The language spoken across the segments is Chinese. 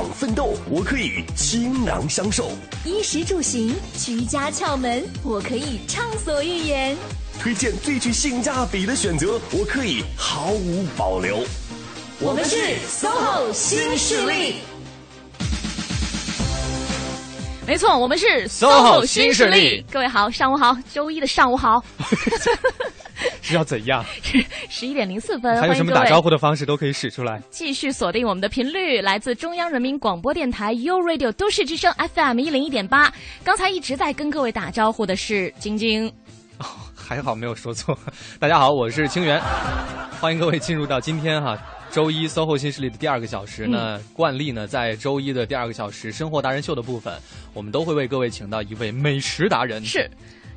场奋斗，我可以倾囊相授；衣食住行，居家窍门，我可以畅所欲言；推荐最具性价比的选择，我可以毫无保留。我们是 SOHO 新势力。没错，我们是 SOHO 新势力。各位好，上午好，周一的上午好。是要怎样？十一点零四分，还有什么打招呼的方式都可以使出来。继续锁定我们的频率，来自中央人民广播电台 u Radio 都市之声 FM 一零一点八。刚才一直在跟各位打招呼的是晶晶。哦，还好没有说错。大家好，我是清源，欢迎各位进入到今天哈周一 SOHO 新势力的第二个小时。那惯例呢，在周一的第二个小时生活达人秀的部分，我们都会为各位请到一位美食达人。是。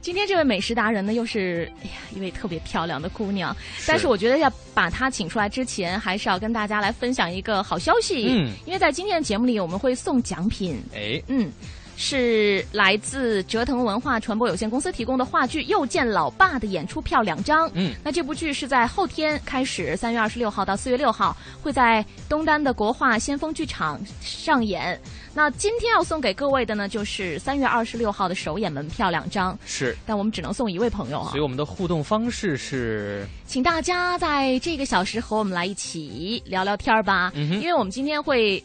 今天这位美食达人呢，又是哎呀一位特别漂亮的姑娘。但是我觉得要把她请出来之前，还是要跟大家来分享一个好消息。嗯，因为在今天的节目里，我们会送奖品。哎，嗯，是来自折腾文化传播有限公司提供的话剧《又见老爸》的演出票两张。嗯，那这部剧是在后天开始，三月二十六号到四月六号会在东单的国画先锋剧场上演。那今天要送给各位的呢，就是三月二十六号的首演门票两张。是，但我们只能送一位朋友啊。所以我们的互动方式是，请大家在这个小时和我们来一起聊聊天儿吧。嗯哼，因为我们今天会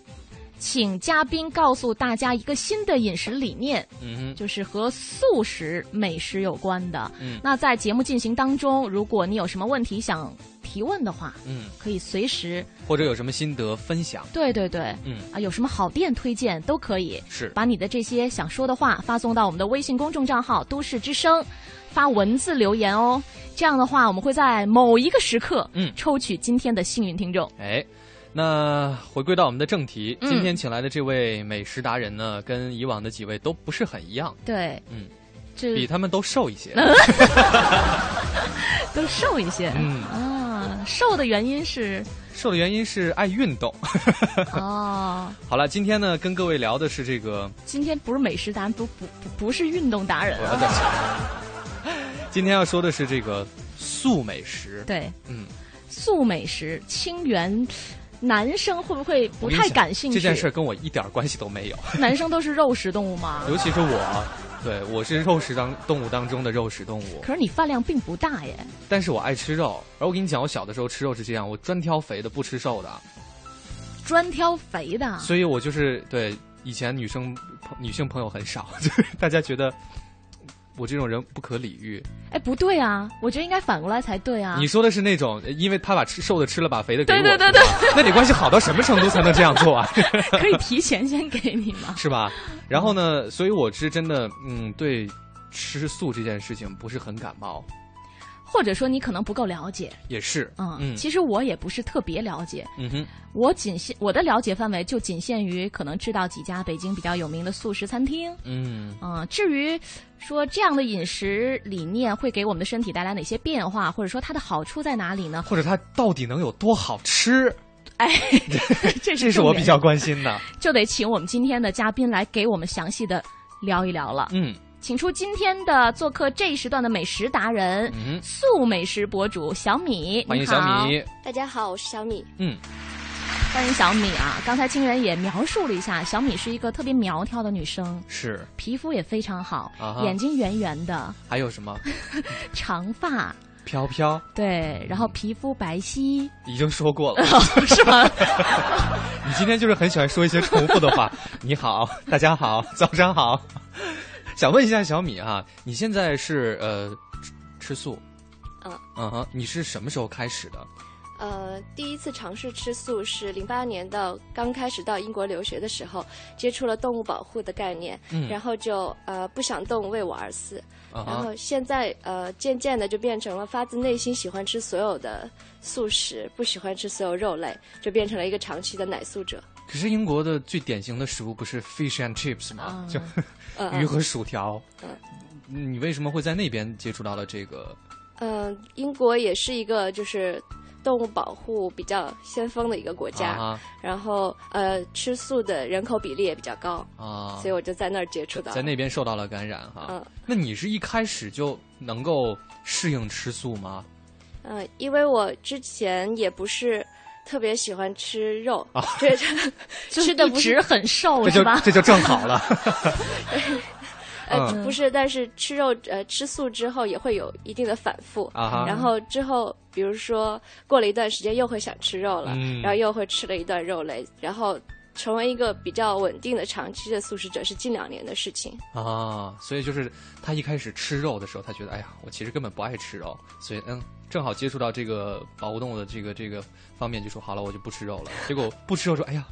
请嘉宾告诉大家一个新的饮食理念。嗯哼，就是和素食美食有关的。嗯，那在节目进行当中，如果你有什么问题想。提问的话，嗯，可以随时或者有什么心得分享，对对对，嗯啊，有什么好店推荐都可以，是把你的这些想说的话发送到我们的微信公众账号“都市之声”，发文字留言哦。这样的话，我们会在某一个时刻，嗯，抽取今天的幸运听众。哎，那回归到我们的正题，今天请来的这位美食达人呢，跟以往的几位都不是很一样，对，嗯，这比他们都瘦一些 都瘦一些，嗯啊。瘦的原因是，瘦的原因是爱运动。哦，好了，今天呢，跟各位聊的是这个。今天不是美食达人，不不不不是运动达人。今天要说的是这个素美食。对，嗯，素美食，清源，男生会不会不太感兴趣？这件事跟我一点关系都没有。男生都是肉食动物吗？尤其是我。对，我是肉食当动物当中的肉食动物。可是你饭量并不大耶。但是我爱吃肉，而我跟你讲，我小的时候吃肉是这样，我专挑肥的，不吃瘦的。专挑肥的。所以我就是对以前女生女性朋友很少，就是大家觉得我这种人不可理喻。哎，不对啊，我觉得应该反过来才对啊。你说的是那种，因为他把吃瘦的吃了，把肥的给我。对对对对。那你关系好到什么程度才能这样做啊？可以提前先给你吗？是吧？然后呢？所以我是真的，嗯，对吃素这件事情不是很感冒。或者说你可能不够了解，也是，嗯，其实我也不是特别了解，嗯哼，我仅限我的了解范围就仅限于可能知道几家北京比较有名的素食餐厅，嗯，嗯，至于说这样的饮食理念会给我们的身体带来哪些变化，或者说它的好处在哪里呢？或者它到底能有多好吃？哎，这 这是我比较关心的，就得请我们今天的嘉宾来给我们详细的聊一聊了，嗯。请出今天的做客这一时段的美食达人，素美食博主小米，欢迎小米。大家好，我是小米。嗯，欢迎小米啊！刚才清源也描述了一下，小米是一个特别苗条的女生，是皮肤也非常好，眼睛圆圆的。还有什么？长发飘飘。对，然后皮肤白皙。已经说过了，是吗？你今天就是很喜欢说一些重复的话。你好，大家好，早上好。想问一下小米哈，你现在是呃吃素？嗯嗯哼，你是什么时候开始的？呃，第一次尝试吃素是零八年到刚开始到英国留学的时候，接触了动物保护的概念，嗯，然后就呃不想动物为我而死，然后现在呃渐渐的就变成了发自内心喜欢吃所有的素食，不喜欢吃所有肉类，就变成了一个长期的奶素者。可是英国的最典型的食物不是 fish and chips 吗？就。鱼和薯条，嗯，你为什么会在那边接触到了这个？嗯，英国也是一个就是动物保护比较先锋的一个国家，然后呃，吃素的人口比例也比较高啊，所以我就在那儿接触到，在那边受到了感染哈。嗯，那你是一开始就能够适应吃素吗？嗯，因为我之前也不是。特别喜欢吃肉，对，吃的不是很瘦，是吧？这就正好了。呃，不是，但是吃肉呃吃素之后也会有一定的反复，然后之后比如说过了一段时间又会想吃肉了，然后又会吃了一段肉类，然后。成为一个比较稳定的长期的素食者是近两年的事情啊，所以就是他一开始吃肉的时候，他觉得哎呀，我其实根本不爱吃肉，所以嗯，正好接触到这个保护动物的这个这个方面，就说好了，我就不吃肉了。结果不吃肉说，哎呀，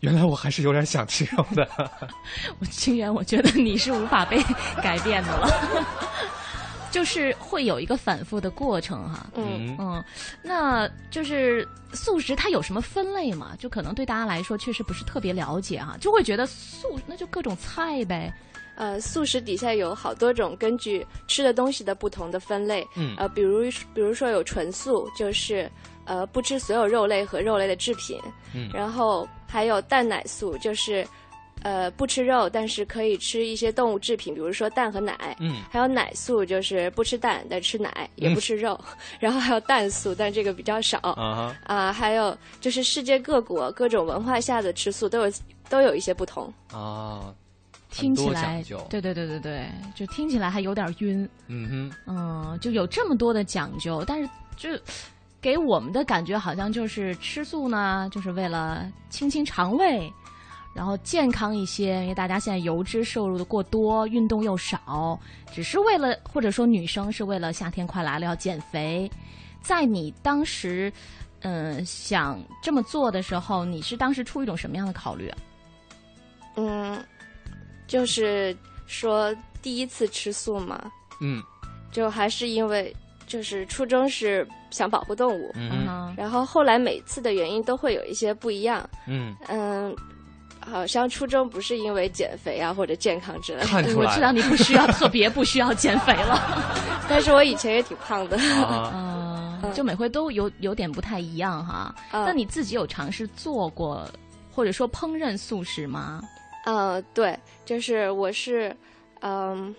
原来我还是有点想吃肉的。我清源，我觉得你是无法被改变的了。就是会有一个反复的过程哈，嗯嗯，那就是素食它有什么分类吗？就可能对大家来说确实不是特别了解哈，就会觉得素那就各种菜呗。呃，素食底下有好多种，根据吃的东西的不同的分类，嗯，呃，比如比如说有纯素，就是呃不吃所有肉类和肉类的制品，嗯，然后还有蛋奶素，就是。呃，不吃肉，但是可以吃一些动物制品，比如说蛋和奶。嗯，还有奶素，就是不吃蛋但吃奶，也不吃肉。然后还有蛋素，但这个比较少。啊啊，还有就是世界各国各种文化下的吃素都有都有一些不同。啊，听起来对对对对对，就听起来还有点晕。嗯哼，嗯，就有这么多的讲究，但是就给我们的感觉好像就是吃素呢，就是为了清清肠胃。然后健康一些，因为大家现在油脂摄入的过多，运动又少，只是为了或者说女生是为了夏天快来了要减肥。在你当时，嗯，想这么做的时候，你是当时出于一种什么样的考虑啊？嗯，就是说第一次吃素嘛，嗯，就还是因为就是初衷是想保护动物，嗯，然后后来每次的原因都会有一些不一样，嗯嗯。好像初衷不是因为减肥啊或者健康之类的。我知道你不需要特别不需要减肥了，但是我以前也挺胖的。嗯，就每回都有有点不太一样哈。那你自己有尝试做过或者说烹饪素食吗？嗯，对，就是我是嗯，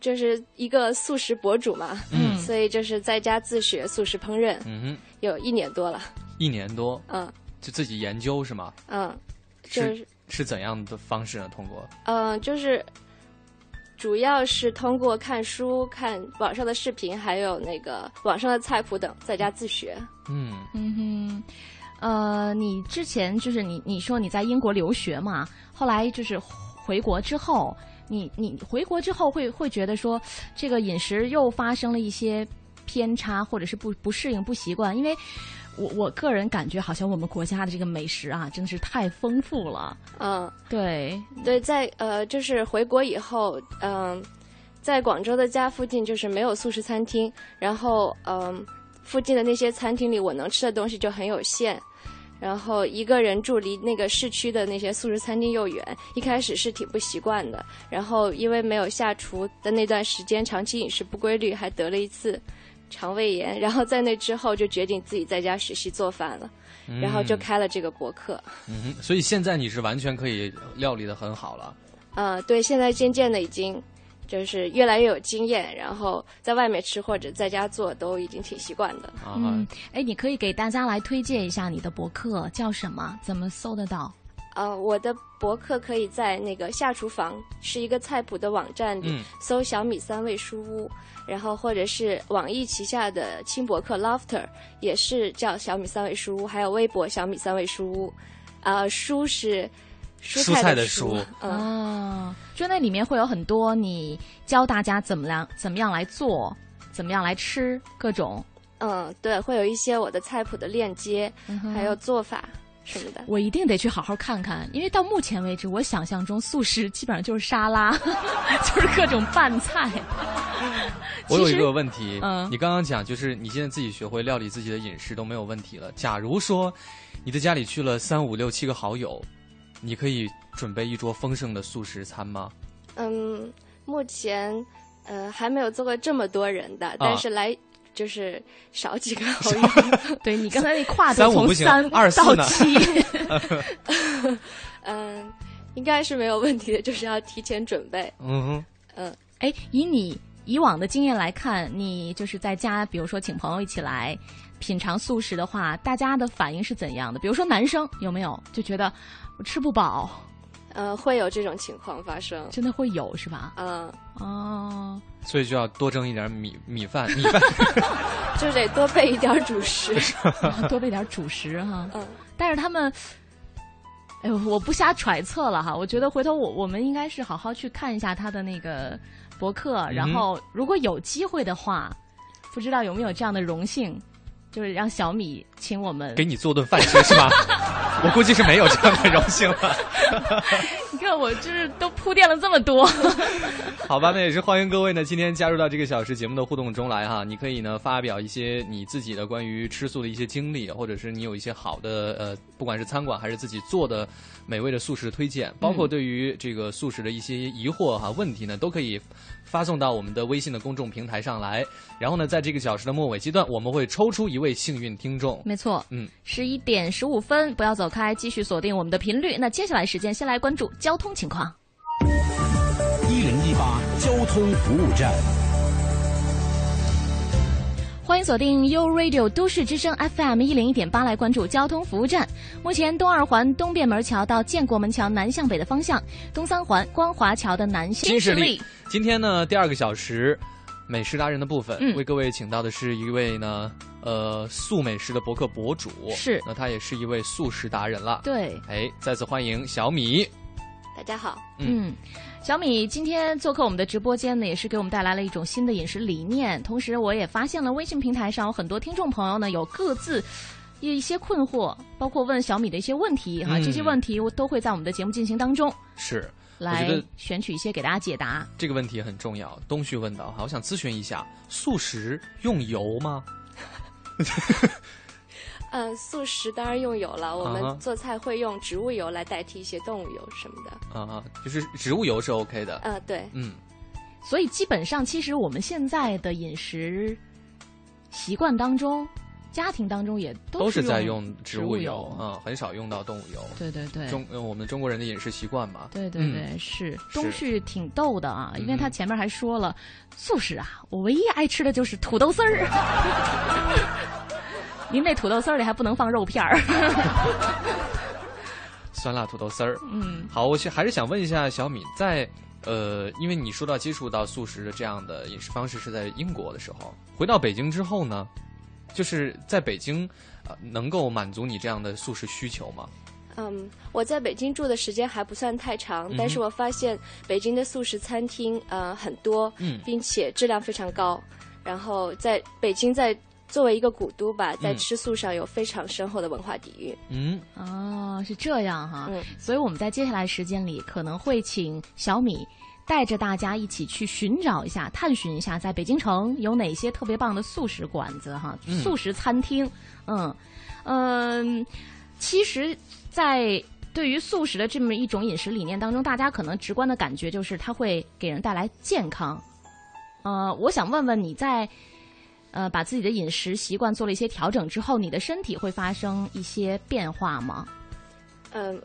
就是一个素食博主嘛，嗯，所以就是在家自学素食烹饪，嗯哼，有一年多了。一年多，嗯，就自己研究是吗？嗯。就是是怎样的方式呢？通过嗯，就是主要是通过看书、看网上的视频，还有那个网上的菜谱等，在家自学。嗯嗯哼，呃，你之前就是你你说你在英国留学嘛，后来就是回国之后，你你回国之后会会觉得说这个饮食又发生了一些偏差，或者是不不适应、不习惯，因为。我我个人感觉，好像我们国家的这个美食啊，真的是太丰富了。嗯，对对，在呃，就是回国以后，嗯，在广州的家附近就是没有素食餐厅，然后嗯，附近的那些餐厅里，我能吃的东西就很有限。然后一个人住离那个市区的那些素食餐厅又远，一开始是挺不习惯的。然后因为没有下厨的那段时间，长期饮食不规律，还得了一次。肠胃炎，然后在那之后就决定自己在家学习做饭了，然后就开了这个博客。嗯，所以现在你是完全可以料理的很好了。嗯，对，现在渐渐的已经就是越来越有经验，然后在外面吃或者在家做都已经挺习惯的。嗯，哎，你可以给大家来推荐一下你的博客叫什么？怎么搜得到？呃，我的博客可以在那个下厨房是一个菜谱的网站里搜“小米三味书屋”。然后或者是网易旗下的轻博客 Laughter 也是叫小米三味书屋，还有微博小米三味书屋，啊，书是蔬菜的蔬，哦，就那里面会有很多你教大家怎么样怎么样来做，怎么样来吃各种，嗯，对，会有一些我的菜谱的链接，还有做法。什么的，我一定得去好好看看，因为到目前为止，我想象中素食基本上就是沙拉，就是各种拌菜。我有一个问题，嗯，你刚刚讲就是你现在自己学会料理自己的饮食都没有问题了。假如说你的家里去了三五六七个好友，你可以准备一桌丰盛的素食餐吗？嗯，目前呃还没有做过这么多人的，但是来。就是少几个 好友，对你刚才那 跨度从三到七，嗯，应该是没有问题的，就是要提前准备。嗯嗯，哎，以你以往的经验来看，你就是在家，比如说请朋友一起来品尝素食的话，大家的反应是怎样的？比如说男生有没有就觉得我吃不饱？呃，会有这种情况发生，真的会有是吧？嗯，哦，所以就要多蒸一点米米饭，米饭 就得多备一点主食，多备点主食哈。嗯，但是他们，哎呦，我不瞎揣测了哈。我觉得回头我我们应该是好好去看一下他的那个博客，然后如果有机会的话，不知道有没有这样的荣幸，就是让小米请我们给你做顿饭吃是吧？我估计是没有这样的荣幸了。你看，我就是都铺垫了这么多。好吧，那也是欢迎各位呢，今天加入到这个小时节目的互动中来哈。你可以呢发表一些你自己的关于吃素的一些经历，或者是你有一些好的呃，不管是餐馆还是自己做的美味的素食推荐，包括对于这个素食的一些疑惑哈问题呢，都可以。发送到我们的微信的公众平台上来，然后呢，在这个小时的末尾阶段，我们会抽出一位幸运听众。没错，嗯，十一点十五分，不要走开，继续锁定我们的频率。那接下来时间，先来关注交通情况。一零一八交通服务站。欢迎锁定 U Radio 都市之声 FM 一零一点八，来关注交通服务站。目前东二环东便门桥到建国门桥南向北的方向，东三环光华桥的南向新势力。今天呢，第二个小时美食达人的部分，为各位请到的是一位呢，呃，素美食的博客博主，是，那他也是一位素食达人了。对，哎，再次欢迎小米。大家好，嗯。小米今天做客我们的直播间呢，也是给我们带来了一种新的饮食理念。同时，我也发现了微信平台上有很多听众朋友呢，有各自一些困惑，包括问小米的一些问题哈。这些问题我都会在我们的节目进行当中是来选取一些给大家解答。这个问题很重要。东旭问到哈，我想咨询一下，素食用油吗？嗯，素食当然用油了。我们做菜会用植物油来代替一些动物油什么的。啊，就是植物油是 OK 的。嗯，对。嗯，所以基本上，其实我们现在的饮食习惯当中，家庭当中也都是在用植物油啊，很少用到动物油。对对对。中，我们中国人的饮食习惯嘛。对对对，是。东旭挺逗的啊，因为他前面还说了，素食啊，我唯一爱吃的就是土豆丝儿。您那土豆丝儿里还不能放肉片儿，酸辣土豆丝儿。嗯，好，我还是想问一下小米，在呃，因为你说到接触到素食的这样的饮食方式是在英国的时候，回到北京之后呢，就是在北京呃，能够满足你这样的素食需求吗？嗯，我在北京住的时间还不算太长，但是我发现北京的素食餐厅呃很多，嗯，并且质量非常高，然后在北京在。作为一个古都吧，在吃素上有非常深厚的文化底蕴。嗯，哦，是这样哈。嗯，所以我们在接下来时间里可能会请小米带着大家一起去寻找一下、探寻一下，在北京城有哪些特别棒的素食馆子哈，素食餐厅。嗯嗯，其实，在对于素食的这么一种饮食理念当中，大家可能直观的感觉就是它会给人带来健康。呃，我想问问你在。呃，把自己的饮食习惯做了一些调整之后，你的身体会发生一些变化吗？嗯，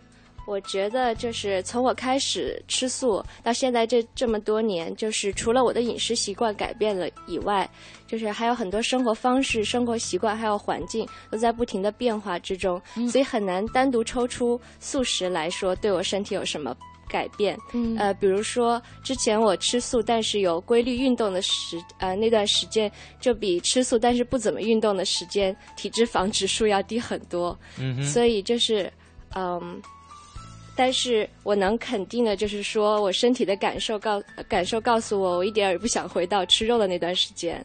我觉得就是从我开始吃素到现在这这么多年，就是除了我的饮食习惯改变了以外，就是还有很多生活方式、生活习惯还有环境都在不停的变化之中，所以很难单独抽出素食来说对我身体有什么。改变，呃，比如说之前我吃素，但是有规律运动的时，呃，那段时间就比吃素但是不怎么运动的时间，体脂肪指数要低很多。嗯所以就是，嗯，但是我能肯定的就是说，我身体的感受告感受告诉我，我一点也不想回到吃肉的那段时间。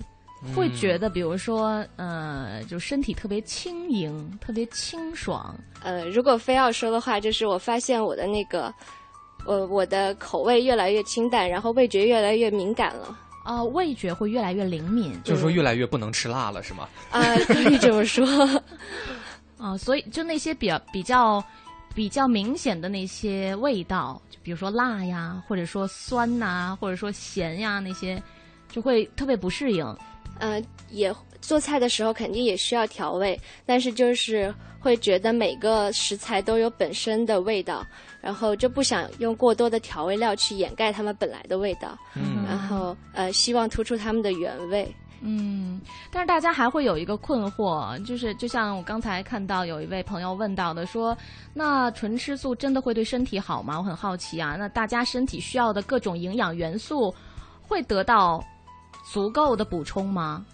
会觉得，比如说，呃，就身体特别轻盈，特别清爽。呃，如果非要说的话，就是我发现我的那个。呃，我的口味越来越清淡，然后味觉越来越敏感了。啊，味觉会越来越灵敏，就是说越来越不能吃辣了，是吗？啊，可以这么说。啊，所以就那些比较比较比较明显的那些味道，就比如说辣呀，或者说酸呐，或者说咸呀，那些就会特别不适应。呃，也做菜的时候肯定也需要调味，但是就是会觉得每个食材都有本身的味道，然后就不想用过多的调味料去掩盖它们本来的味道。嗯，然后呃，希望突出它们的原味。嗯，但是大家还会有一个困惑，就是就像我刚才看到有一位朋友问到的，说那纯吃素真的会对身体好吗？我很好奇啊。那大家身体需要的各种营养元素会得到足够的补充吗？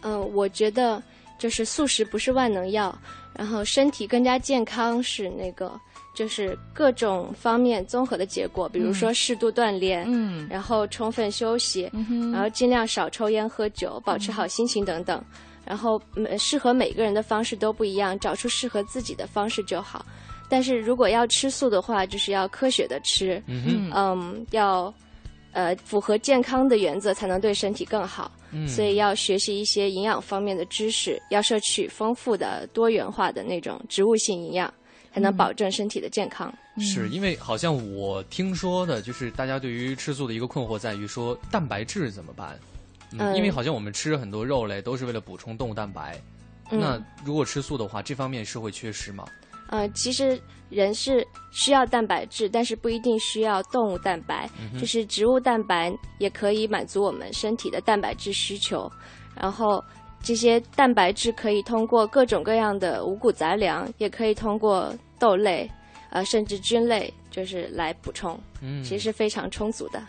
嗯，我觉得就是素食不是万能药，然后身体更加健康是那个。就是各种方面综合的结果，比如说适度锻炼，嗯，然后充分休息，嗯然后尽量少抽烟喝酒，保持好心情等等。然后每适合每个人的方式都不一样，找出适合自己的方式就好。但是如果要吃素的话，就是要科学的吃，嗯嗯，要呃符合健康的原则才能对身体更好。嗯，所以要学习一些营养方面的知识，要摄取丰富的多元化的那种植物性营养。才能保证身体的健康。是因为好像我听说的，就是大家对于吃素的一个困惑在于说蛋白质怎么办？嗯，因为好像我们吃很多肉类都是为了补充动物蛋白。那如果吃素的话，这方面是会缺失吗？呃，其实人是需要蛋白质，但是不一定需要动物蛋白，就是植物蛋白也可以满足我们身体的蛋白质需求。然后。这些蛋白质可以通过各种各样的五谷杂粮，也可以通过豆类，呃，甚至菌类，就是来补充。嗯，其实是非常充足的，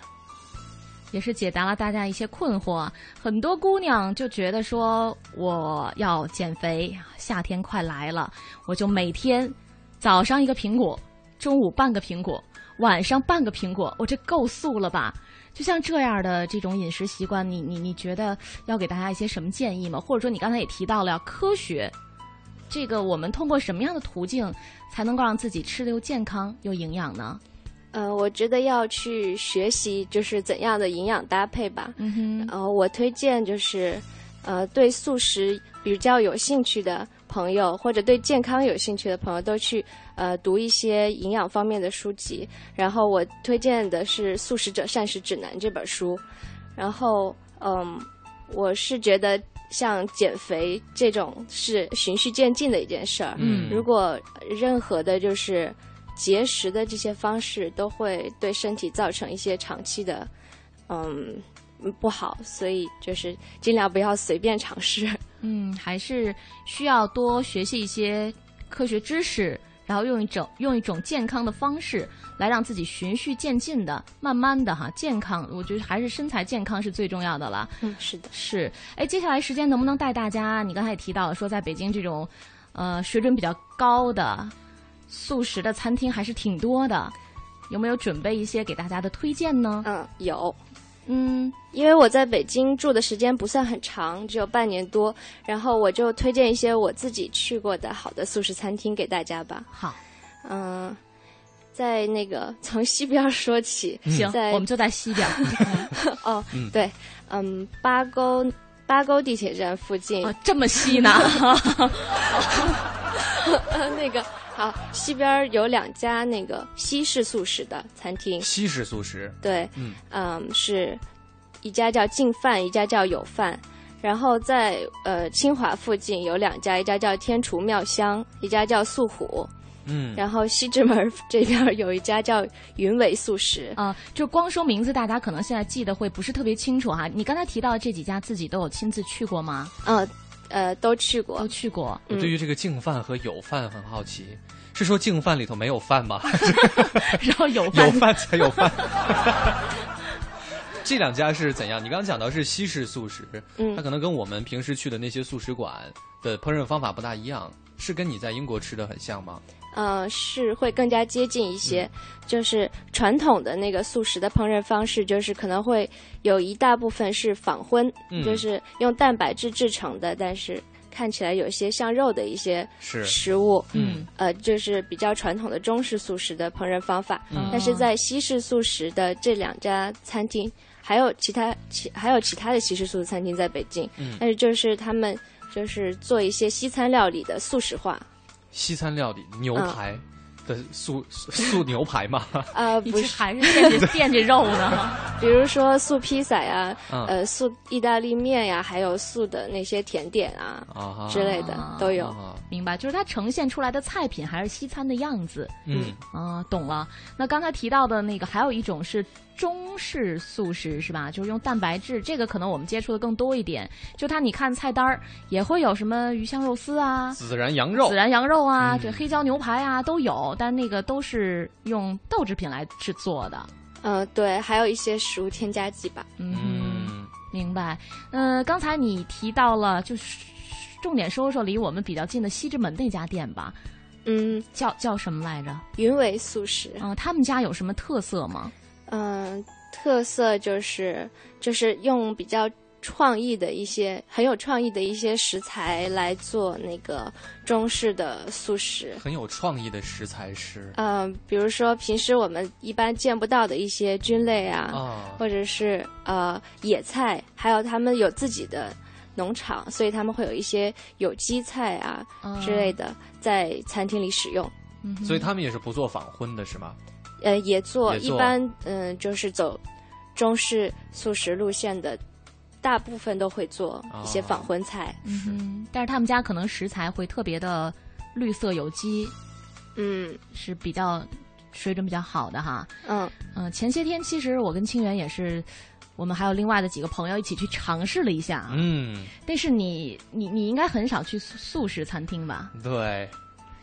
也是解答了大家一些困惑。很多姑娘就觉得说，我要减肥，夏天快来了，我就每天早上一个苹果，中午半个苹果，晚上半个苹果，我这够素了吧？就像这样的这种饮食习惯，你你你觉得要给大家一些什么建议吗？或者说你刚才也提到了科学，这个我们通过什么样的途径才能够让自己吃的又健康又营养呢？呃，我觉得要去学习就是怎样的营养搭配吧。嗯哼。然后我推荐就是，呃，对素食比较有兴趣的。朋友或者对健康有兴趣的朋友都去呃读一些营养方面的书籍，然后我推荐的是《素食者膳食指南》这本书，然后嗯，我是觉得像减肥这种是循序渐进的一件事儿，嗯，如果任何的就是节食的这些方式都会对身体造成一些长期的嗯不好，所以就是尽量不要随便尝试。嗯，还是需要多学习一些科学知识，然后用一种用一种健康的方式来让自己循序渐进的、慢慢的哈健康。我觉得还是身材健康是最重要的了。嗯，是的，是。哎，接下来时间能不能带大家？你刚才也提到了说，在北京这种呃水准比较高的素食的餐厅还是挺多的，有没有准备一些给大家的推荐呢？嗯，有。嗯，因为我在北京住的时间不算很长，只有半年多，然后我就推荐一些我自己去过的好的素食餐厅给大家吧。好，嗯，在那个从西边说起，行，我们就在西边。哦，对，嗯，八沟八沟地铁站附近，这么西呢？那个好，西边有两家那个西式素食的餐厅。西式素食，对，嗯嗯，是一家叫净饭，一家叫有饭。然后在呃清华附近有两家，一家叫天厨妙香，一家叫素虎。嗯，然后西直门这边有一家叫云伟素食。啊，就光说名字，大家可能现在记得会不是特别清楚哈。你刚才提到的这几家，自己都有亲自去过吗？嗯。呃，都去过，都去过。我对于这个净饭和有饭很好奇，是说净饭里头没有饭吗？然后有有饭才有饭。这两家是怎样？你刚刚讲到是西式素食，嗯，它可能跟我们平时去的那些素食馆的烹饪方法不大一样，是跟你在英国吃的很像吗？呃，是会更加接近一些，就是传统的那个素食的烹饪方式，就是可能会有一大部分是仿荤，就是用蛋白质制成的，但是看起来有些像肉的一些食物，嗯，呃，就是比较传统的中式素食的烹饪方法。但是在西式素食的这两家餐厅，还有其他其还有其他的西式素食餐厅在北京，但是就是他们就是做一些西餐料理的素食化。西餐料理牛排的素素牛排嘛？啊，不是，还是惦记惦记肉呢。比如说素披萨呀，呃，素意大利面呀，还有素的那些甜点啊之类的都有。明白，就是它呈现出来的菜品还是西餐的样子。嗯啊，懂了。那刚才提到的那个，还有一种是中式素食，是吧？就是用蛋白质，这个可能我们接触的更多一点。就它，你看菜单儿也会有什么鱼香肉丝啊，孜然羊肉，孜然羊肉啊，这黑椒牛排啊都有，但那个都是用豆制品来制作的。嗯，对，还有一些食物添加剂吧。嗯，明白。嗯，刚才你提到了，就是重点说说离我们比较近的西直门那家店吧。嗯，叫叫什么来着？云伟素食。啊，他们家有什么特色吗？嗯，特色就是就是用比较。创意的一些很有创意的一些食材来做那个中式的素食，很有创意的食材是，嗯，比如说平时我们一般见不到的一些菌类啊，或者是呃野菜，还有他们有自己的农场，所以他们会有一些有机菜啊之类的在餐厅里使用。所以他们也是不做仿荤的是吗？呃，也做，一般嗯就是走中式素食路线的。大部分都会做一些仿荤菜，嗯，但是他们家可能食材会特别的绿色有机，嗯，是比较水准比较好的哈，嗯嗯。前些天其实我跟清源也是，我们还有另外的几个朋友一起去尝试了一下，嗯。但是你你你应该很少去素食餐厅吧？对，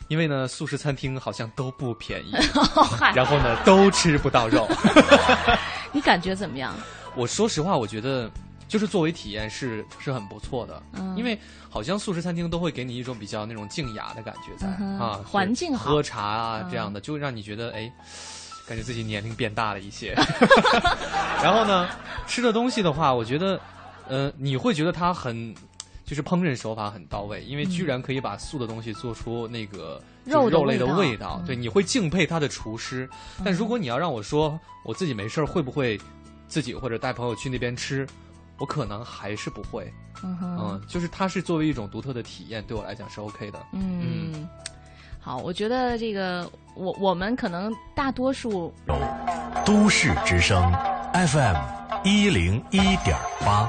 因为呢，素食餐厅好像都不便宜，然后呢，都吃不到肉。你感觉怎么样？我说实话，我觉得。就是作为体验是是很不错的，因为好像素食餐厅都会给你一种比较那种静雅的感觉在啊，环境好喝茶啊这样的，就让你觉得哎，感觉自己年龄变大了一些。然后呢，吃的东西的话，我觉得，呃，你会觉得它很，就是烹饪手法很到位，因为居然可以把素的东西做出那个肉肉类的味道，对，你会敬佩他的厨师。但如果你要让我说，我自己没事儿会不会自己或者带朋友去那边吃？我可能还是不会，嗯，就是它是作为一种独特的体验，对我来讲是 OK 的。嗯，好，我觉得这个我我们可能大多数都市之声 FM 一零一点八。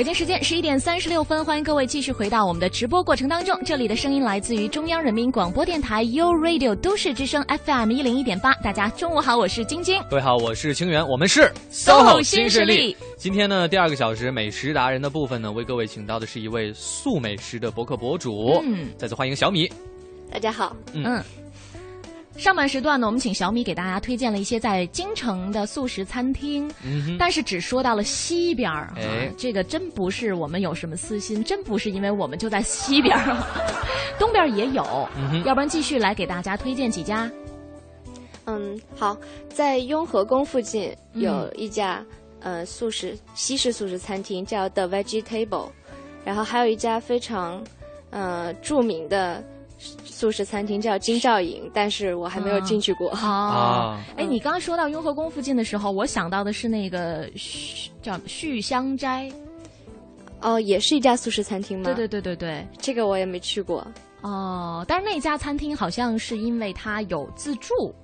北京时间十一点三十六分，欢迎各位继续回到我们的直播过程当中。这里的声音来自于中央人民广播电台 u Radio 都市之声 FM 一零一点八。大家中午好，我是晶晶。各位好，我是清源，我们是 SOHO 新势力。今天呢，第二个小时美食达人的部分呢，为各位请到的是一位素美食的博客博主。嗯，再次欢迎小米。大家好。嗯。上半时段呢，我们请小米给大家推荐了一些在京城的素食餐厅，但是只说到了西边儿，这个真不是我们有什么私心，真不是因为我们就在西边儿，东边也有，要不然继续来给大家推荐几家。嗯，好，在雍和宫附近有一家呃素食西式素食餐厅，叫 The Vegetable，然后还有一家非常呃著名的。素食餐厅叫金兆颖，但是我还没有进去过。啊，哎，你刚刚说到雍和宫附近的时候，我想到的是那个叫旭香斋，哦，也是一家素食餐厅吗？对对对对对，这个我也没去过。哦，但是那家餐厅好像是因为它有自助，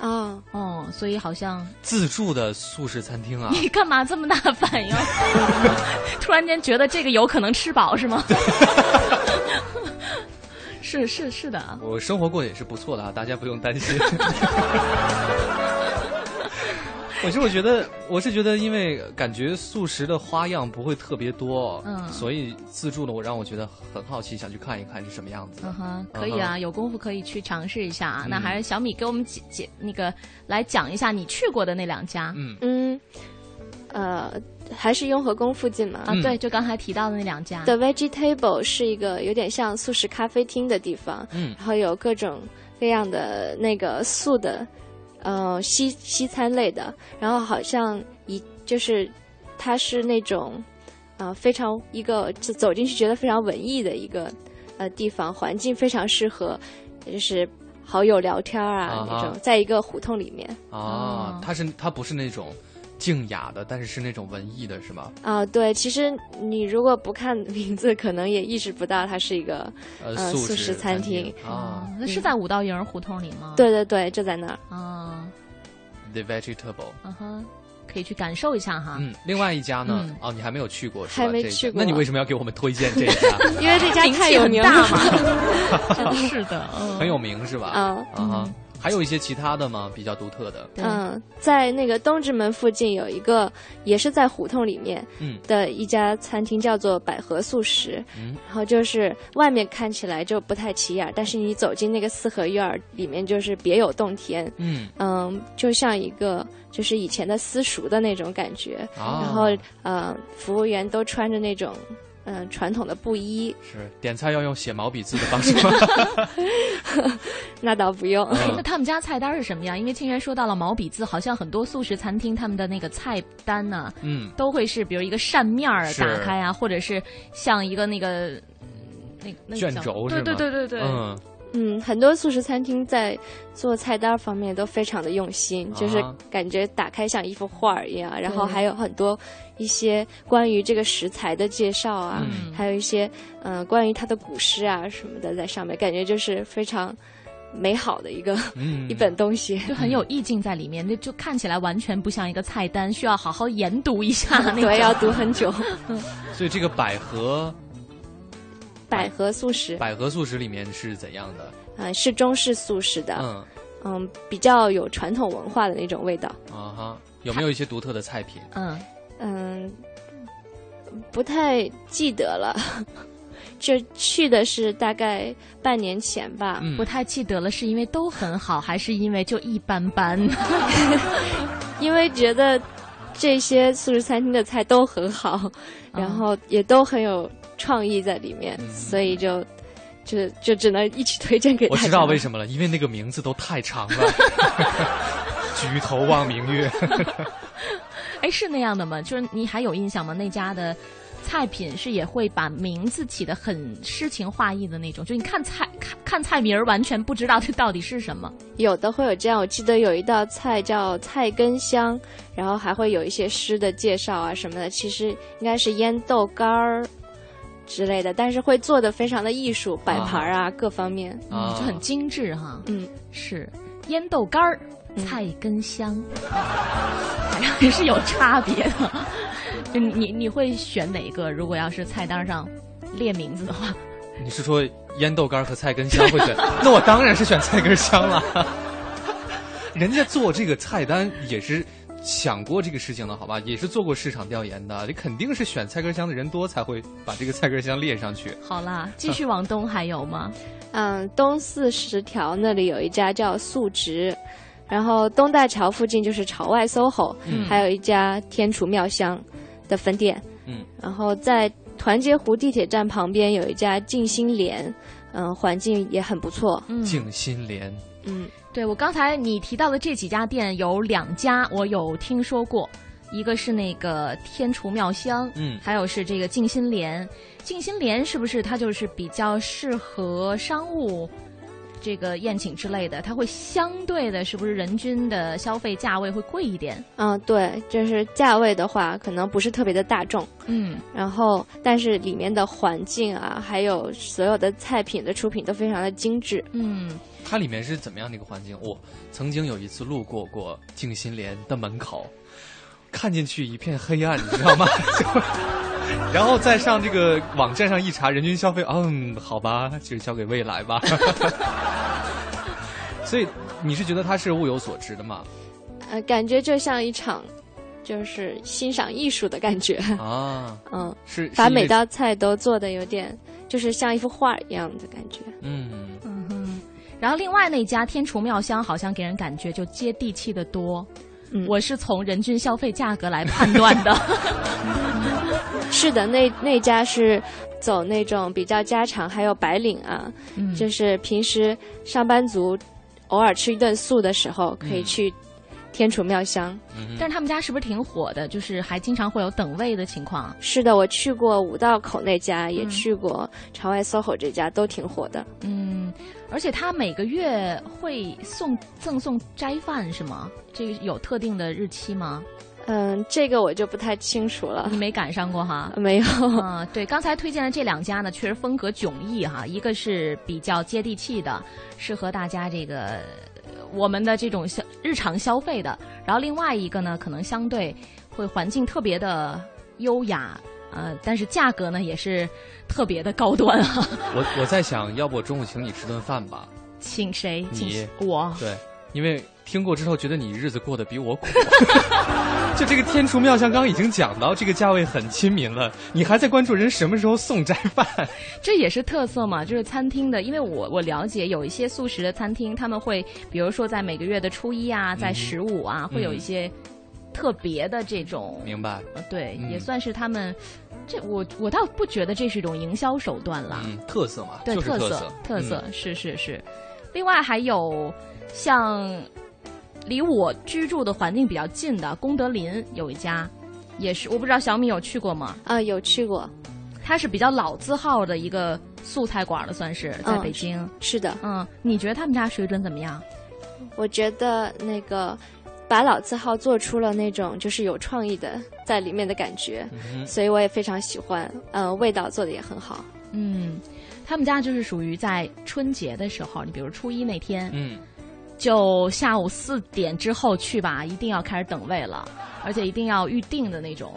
啊，哦，所以好像自助的素食餐厅啊。你干嘛这么大反应？突然间觉得这个有可能吃饱是吗？是是是的啊，我生活过得也是不错的啊，大家不用担心。我是我觉得，我是觉得，因为感觉素食的花样不会特别多，嗯，所以自助呢，我让我觉得很好奇，想去看一看是什么样子。嗯哼，可以啊，有功夫可以去尝试一下啊。那还是小米给我们解解那个来讲一下你去过的那两家。嗯嗯，呃，还是雍和宫附近嘛？啊，对，就刚才提到的那两家。The Vegetable 是一个有点像素食咖啡厅的地方，嗯，然后有各种各样的那个素的，呃，西西餐类的，然后好像一就是它是那种啊非常一个走进去觉得非常文艺的一个呃地方，环境非常适合，就是好友聊天啊那种，在一个胡同里面。啊，它是它不是那种。静雅的，但是是那种文艺的，是吗？啊，对，其实你如果不看名字，可能也意识不到它是一个呃素食餐厅啊。那是在五道营胡同里吗？对对对，就在那儿啊。The vegetable，嗯哼。可以去感受一下哈。嗯，另外一家呢？哦，你还没有去过，是吧还没去过。那你为什么要给我们推荐这家？因为这家 太有名了嘛。是的，很有名是吧？啊啊。还有一些其他的吗？比较独特的。嗯，在那个东直门附近有一个，也是在胡同里面的一家餐厅，叫做百合素食。嗯，然后就是外面看起来就不太起眼，但是你走进那个四合院里面，就是别有洞天。嗯嗯，就像一个就是以前的私塾的那种感觉。然后呃，服务员都穿着那种。嗯，传统的布衣是点菜要用写毛笔字的方式吗？那倒不用。那他们家菜单是什么样？因为清源说到了毛笔字，好像很多素食餐厅他们的那个菜单呢，嗯，都会是比如一个扇面儿打开啊，或者是像一个那个那那卷轴？对对对对对，嗯。嗯，很多素食餐厅在做菜单方面都非常的用心，就是感觉打开像一幅画儿一样，然后还有很多一些关于这个食材的介绍啊，还有一些嗯关于它的古诗啊什么的在上面，感觉就是非常美好的一个 一本东西，就很有意境在里面，那就看起来完全不像一个菜单，需要好好研读一下，那个要读很久。所以这个百合。百合素食，百合素食里面是怎样的？嗯，是中式素食的，嗯嗯，比较有传统文化的那种味道。啊哈，有没有一些独特的菜品？嗯嗯，不太记得了，就去的是大概半年前吧。不太记得了，是因为都很好，还是因为就一般般？因为觉得这些素食餐厅的菜都很好，然后也都很有。创意在里面，所以就就就只能一起推荐给大家。我知道为什么了，因为那个名字都太长了。举头望明月。哎，是那样的吗？就是你还有印象吗？那家的菜品是也会把名字起的很诗情画意的那种，就你看菜看看菜名儿，完全不知道这到底是什么。有的会有这样，我记得有一道菜叫菜根香，然后还会有一些诗的介绍啊什么的。其实应该是腌豆干儿。之类的，但是会做的非常的艺术，摆盘啊，各方面就很精致哈。嗯，是腌豆干儿、菜根香，反正也是有差别的。就你你会选哪一个？如果要是菜单上列名字的话，你是说腌豆干和菜根香会选？那我当然是选菜根香了。人家做这个菜单也是。想过这个事情的好吧，也是做过市场调研的。你肯定是选菜根香的人多，才会把这个菜根香列上去。好啦，继续往东还有吗？嗯，东四十条那里有一家叫素直，然后东大桥附近就是朝外 SOHO，还有一家天厨妙香的分店。嗯，然后在团结湖地铁站旁边有一家静心莲，嗯，环境也很不错。静心莲，嗯。对，我刚才你提到的这几家店有两家我有听说过，一个是那个天厨妙香，嗯，还有是这个静心莲。静心莲是不是它就是比较适合商务这个宴请之类的？它会相对的，是不是人均的消费价位会贵一点？嗯，对，就是价位的话，可能不是特别的大众，嗯，然后但是里面的环境啊，还有所有的菜品的出品都非常的精致，嗯。它里面是怎么样的一个环境？我曾经有一次路过过静心莲的门口，看进去一片黑暗，你知道吗？然后再上这个网站上一查，人均消费，嗯，好吧，就交给未来吧。所以你是觉得它是物有所值的吗？呃，感觉就像一场，就是欣赏艺术的感觉啊。嗯，是把每道菜都做的有点，就是像一幅画一样的感觉。嗯嗯哼。然后另外那家天厨妙香好像给人感觉就接地气的多，我是从人均消费价格来判断的。是的，那那家是走那种比较家常，还有白领啊，就是平时上班族偶尔吃一顿素的时候可以去。天楚妙香，但是他们家是不是挺火的？就是还经常会有等位的情况。是的，我去过五道口那家，也去过朝外 SOHO 这家，都挺火的。嗯，而且他每个月会送赠送斋饭是吗？这个有特定的日期吗？嗯，这个我就不太清楚了。你没赶上过哈？没有。嗯，对，刚才推荐的这两家呢，确实风格迥异哈。一个是比较接地气的，适合大家这个。我们的这种消日常消费的，然后另外一个呢，可能相对会环境特别的优雅，呃，但是价格呢也是特别的高端啊。我我在想，要不我中午请你吃顿饭吧？请谁？你我对，因为。听过之后，觉得你日子过得比我苦。就这个天厨妙香，刚刚已经讲到，这个价位很亲民了。你还在关注人什么时候送斋饭？这也是特色嘛，就是餐厅的。因为我我了解有一些素食的餐厅，他们会比如说在每个月的初一啊，在十五啊，会有一些特别的这种。明白。对，也算是他们。这我我倒不觉得这是一种营销手段啦。嗯，特色嘛，对，特色，特色是是是。另外还有像。离我居住的环境比较近的功德林有一家，也是我不知道小米有去过吗？啊，有去过，它是比较老字号的一个素菜馆了，算是在北京。是的，嗯，你觉得他们家水准怎么样？我觉得那个把老字号做出了那种就是有创意的在里面的感觉，所以我也非常喜欢。嗯，味道做的也很好。嗯，他们家就是属于在春节的时候，你比如初一那天，嗯。就下午四点之后去吧，一定要开始等位了，而且一定要预定的那种。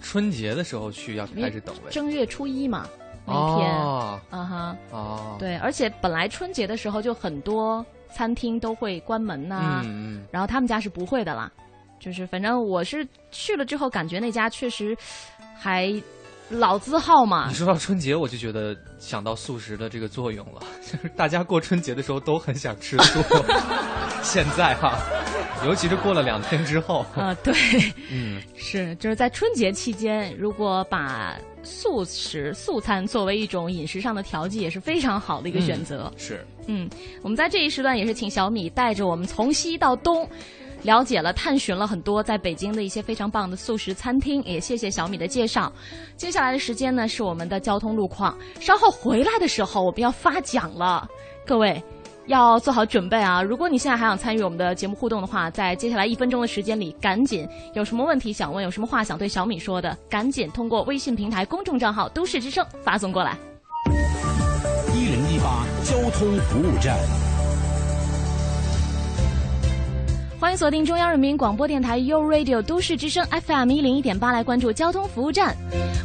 春节的时候去要开始等位。正月初一嘛，那天，啊哈，哦，对，而且本来春节的时候就很多餐厅都会关门呐，然后他们家是不会的啦，就是反正我是去了之后感觉那家确实还。老字号嘛，你说到春节，我就觉得想到素食的这个作用了，就是大家过春节的时候都很想吃素。现在哈，尤其是过了两天之后。啊，对，嗯，是就是在春节期间，如果把素食素餐作为一种饮食上的调剂，也是非常好的一个选择。是，嗯，我们在这一时段也是请小米带着我们从西到东。了解了，探寻了很多在北京的一些非常棒的素食餐厅，也谢谢小米的介绍。接下来的时间呢，是我们的交通路况。稍后回来的时候，我们要发奖了，各位要做好准备啊！如果你现在还想参与我们的节目互动的话，在接下来一分钟的时间里，赶紧有什么问题想问，有什么话想对小米说的，赶紧通过微信平台公众账号“都市之声”发送过来。交通服务站。欢迎锁定中央人民广播电台 u Radio 都市之声 FM 一零一点八，来关注交通服务站。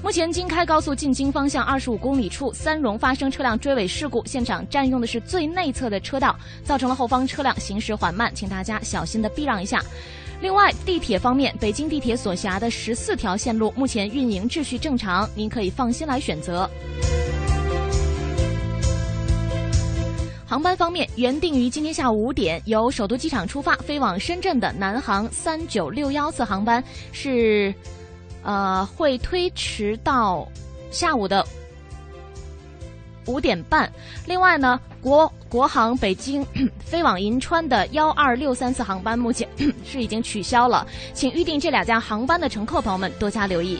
目前京开高速进京方向二十五公里处，三荣发生车辆追尾事故，现场占用的是最内侧的车道，造成了后方车辆行驶缓慢，请大家小心的避让一下。另外，地铁方面，北京地铁所辖的十四条线路目前运营秩序正常，您可以放心来选择。航班方面，原定于今天下午五点由首都机场出发飞往深圳的南航三九六幺次航班是，呃，会推迟到下午的五点半。另外呢，国国航北京飞往银川的幺二六三次航班目前是已经取消了，请预定这两家航班的乘客朋友们多加留意。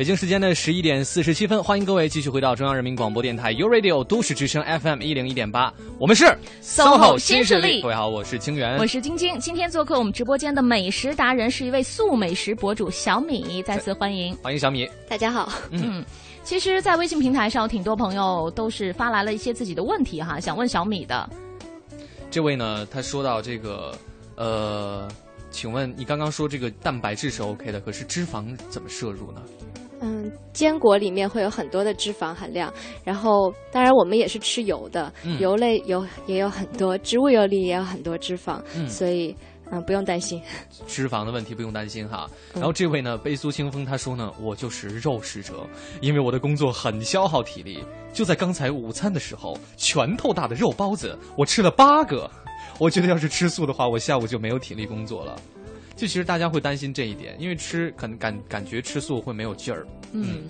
北京时间的十一点四十七分，欢迎各位继续回到中央人民广播电台 u Radio 都市之声 FM 一零一点八，我们是 SOHO 新势力。各位好，我是清源，我是晶晶。今天做客我们直播间的美食达人是一位素美食博主小米，再次欢迎，欢迎小米。大家好，嗯，其实，在微信平台上，挺多朋友都是发来了一些自己的问题哈，想问小米的。这位呢，他说到这个，呃，请问你刚刚说这个蛋白质是 OK 的，可是脂肪怎么摄入呢？嗯，坚果里面会有很多的脂肪含量，然后当然我们也是吃油的，油类有也有很多，植物油里也有很多脂肪，所以嗯不用担心 脂肪的问题，不用担心哈。然后这位呢，悲苏清风他说呢，我就是肉食者，因为我的工作很消耗体力，就在刚才午餐的时候，拳头大的肉包子我吃了八个，我觉得要是吃素的话，我下午就没有体力工作了。就其实大家会担心这一点，因为吃可能感感觉吃素会没有劲儿。嗯，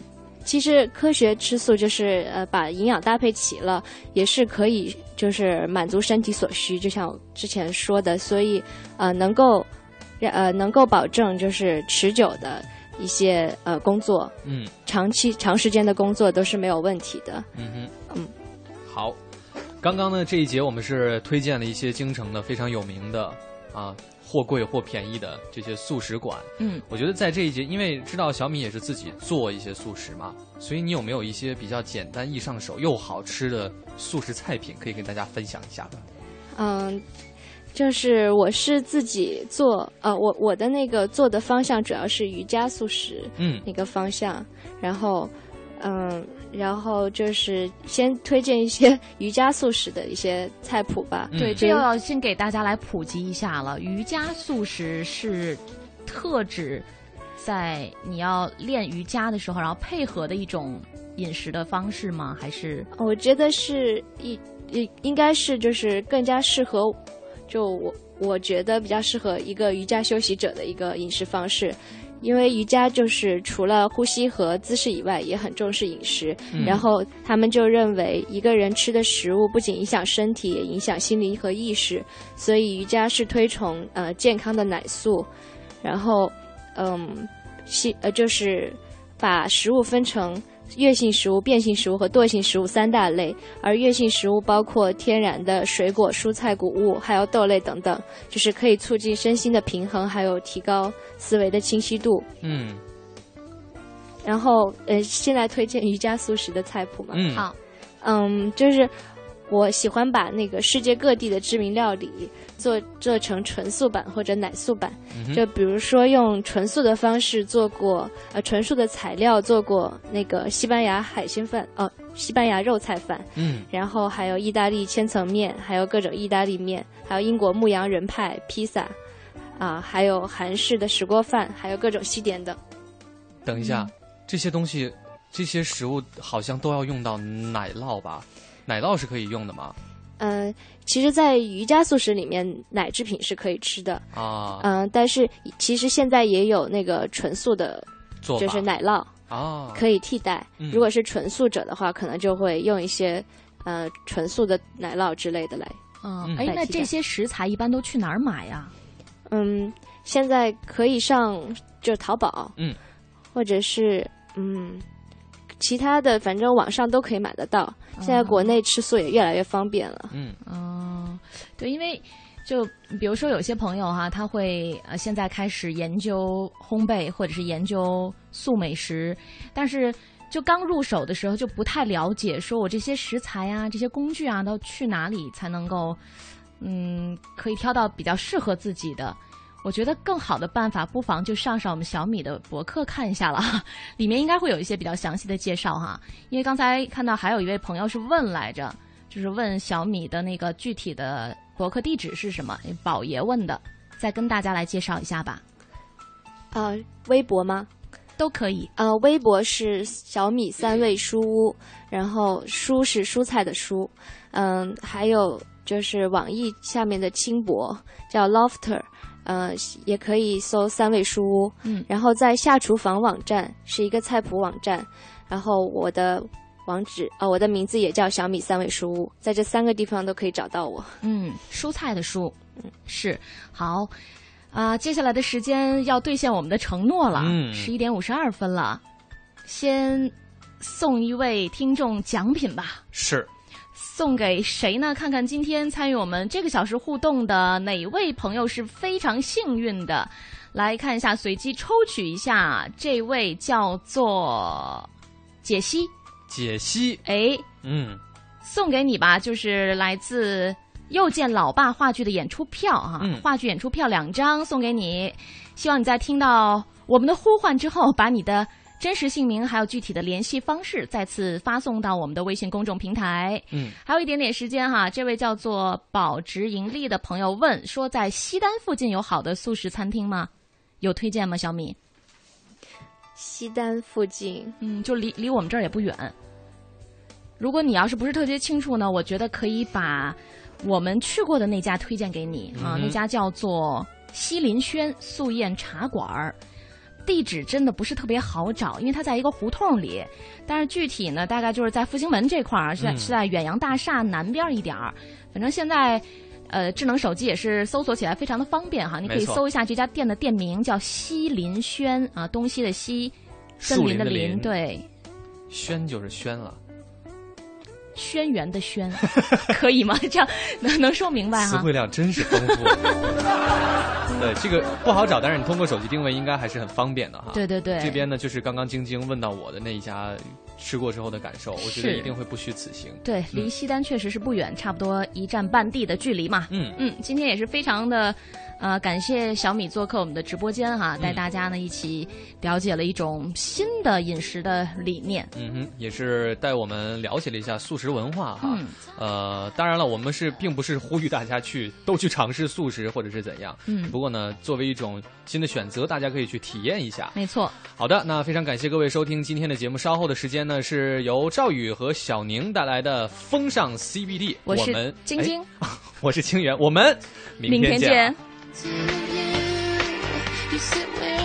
其实科学吃素就是呃把营养搭配齐了，也是可以就是满足身体所需。就像我之前说的，所以呃能够呃能够保证就是持久的一些呃工作，嗯，长期长时间的工作都是没有问题的。嗯哼，嗯，好，刚刚呢这一节我们是推荐了一些京城的非常有名的啊。或贵或便宜的这些素食馆，嗯，我觉得在这一节，因为知道小米也是自己做一些素食嘛，所以你有没有一些比较简单易上手又好吃的素食菜品可以跟大家分享一下的？嗯，就是我是自己做，呃，我我的那个做的方向主要是瑜伽素食，嗯，那个方向，然后，嗯。然后就是先推荐一些瑜伽素食的一些菜谱吧。对，这又要先给大家来普及一下了。瑜伽素食是特指在你要练瑜伽的时候，然后配合的一种饮食的方式吗？还是？我觉得是一应应该是就是更加适合，就我我觉得比较适合一个瑜伽休息者的一个饮食方式。因为瑜伽就是除了呼吸和姿势以外，也很重视饮食。然后他们就认为，一个人吃的食物不仅影响身体，也影响心灵和意识。所以瑜伽是推崇呃健康的奶素，然后嗯，吸呃就是把食物分成。月性食物、变性食物和惰性食物三大类，而月性食物包括天然的水果、蔬菜、谷物，还有豆类等等，就是可以促进身心的平衡，还有提高思维的清晰度。嗯。然后，呃，先来推荐瑜伽素食的菜谱嘛。嗯。好。嗯，就是我喜欢把那个世界各地的知名料理。做做成纯素版或者奶素版，就比如说用纯素的方式做过，呃，纯素的材料做过那个西班牙海鲜饭，哦，西班牙肉菜饭，嗯，然后还有意大利千层面，还有各种意大利面，还有英国牧羊人派披萨，啊，还有韩式的石锅饭，还有各种西点等。等一下，这些东西，这些食物好像都要用到奶酪吧？奶酪是可以用的吗？嗯，其实，在瑜伽素食里面，奶制品是可以吃的啊。嗯，但是其实现在也有那个纯素的，就是奶酪啊，可以替代。如果是纯素者的话，可能就会用一些呃纯素的奶酪之类的来。嗯，哎，那这些食材一般都去哪儿买呀？嗯，现在可以上就是淘宝，嗯，或者是嗯。其他的反正网上都可以买得到，现在国内吃素也越来越方便了。嗯，哦，对，因为就比如说有些朋友哈，他会呃现在开始研究烘焙或者是研究素美食，但是就刚入手的时候就不太了解，说我这些食材啊、这些工具啊都去哪里才能够嗯可以挑到比较适合自己的。我觉得更好的办法，不妨就上上我们小米的博客看一下了，里面应该会有一些比较详细的介绍哈。因为刚才看到还有一位朋友是问来着，就是问小米的那个具体的博客地址是什么？宝爷问的，再跟大家来介绍一下吧。呃，微博吗？都可以。呃，微博是小米三味书屋，然后蔬是蔬菜的蔬，嗯，还有就是网易下面的轻薄叫 Lofter。呃，也可以搜三味书屋，嗯，然后在下厨房网站是一个菜谱网站，然后我的网址，呃，我的名字也叫小米三味书屋，在这三个地方都可以找到我。嗯，蔬菜的蔬，嗯，是好，啊，接下来的时间要兑现我们的承诺了，嗯，十一点五十二分了，先送一位听众奖品吧。是。送给谁呢？看看今天参与我们这个小时互动的哪位朋友是非常幸运的。来看一下，随机抽取一下，这位叫做解析。解析，哎，嗯，送给你吧，就是来自又见老爸话剧的演出票啊，话剧演出票两张送给你，希望你在听到我们的呼唤之后，把你的真实姓名还有具体的联系方式再次发送到我们的微信公众平台。嗯，还有一点点时间哈，这位叫做保值盈利的朋友问说，在西单附近有好的素食餐厅吗？有推荐吗？小米？西单附近，嗯，就离离我们这儿也不远。如果你要是不是特别清楚呢，我觉得可以把。我们去过的那家推荐给你啊，那家叫做西林轩素宴茶馆儿，地址真的不是特别好找，因为它在一个胡同里，但是具体呢，大概就是在复兴门这块儿，是在是在远洋大厦南边一点儿。反正现在，呃，智能手机也是搜索起来非常的方便哈，你可以搜一下这家店的店名叫西林轩啊，东西的西，森林的林，对，轩就是轩了。轩辕的轩，可以吗？这样能能说明白哈？词汇量真是丰富。对，这个不好找，但是你通过手机定位应该还是很方便的哈。对对对。这边呢，就是刚刚晶晶问到我的那一家吃过之后的感受，我觉得一定会不虚此行。对，离西单确实是不远，差不多一站半地的距离嘛。嗯嗯，今天也是非常的。呃，感谢小米做客我们的直播间哈，带大家呢一起了解了一种新的饮食的理念。嗯哼，也是带我们了解了一下素食文化哈。嗯。呃，当然了，我们是并不是呼吁大家去都去尝试素食或者是怎样。嗯。不过呢，作为一种新的选择，大家可以去体验一下。没错。好的，那非常感谢各位收听今天的节目。稍后的时间呢，是由赵宇和小宁带来的风尚 CBD。我是晶晶，我是清源，我们明天见。To you. You sit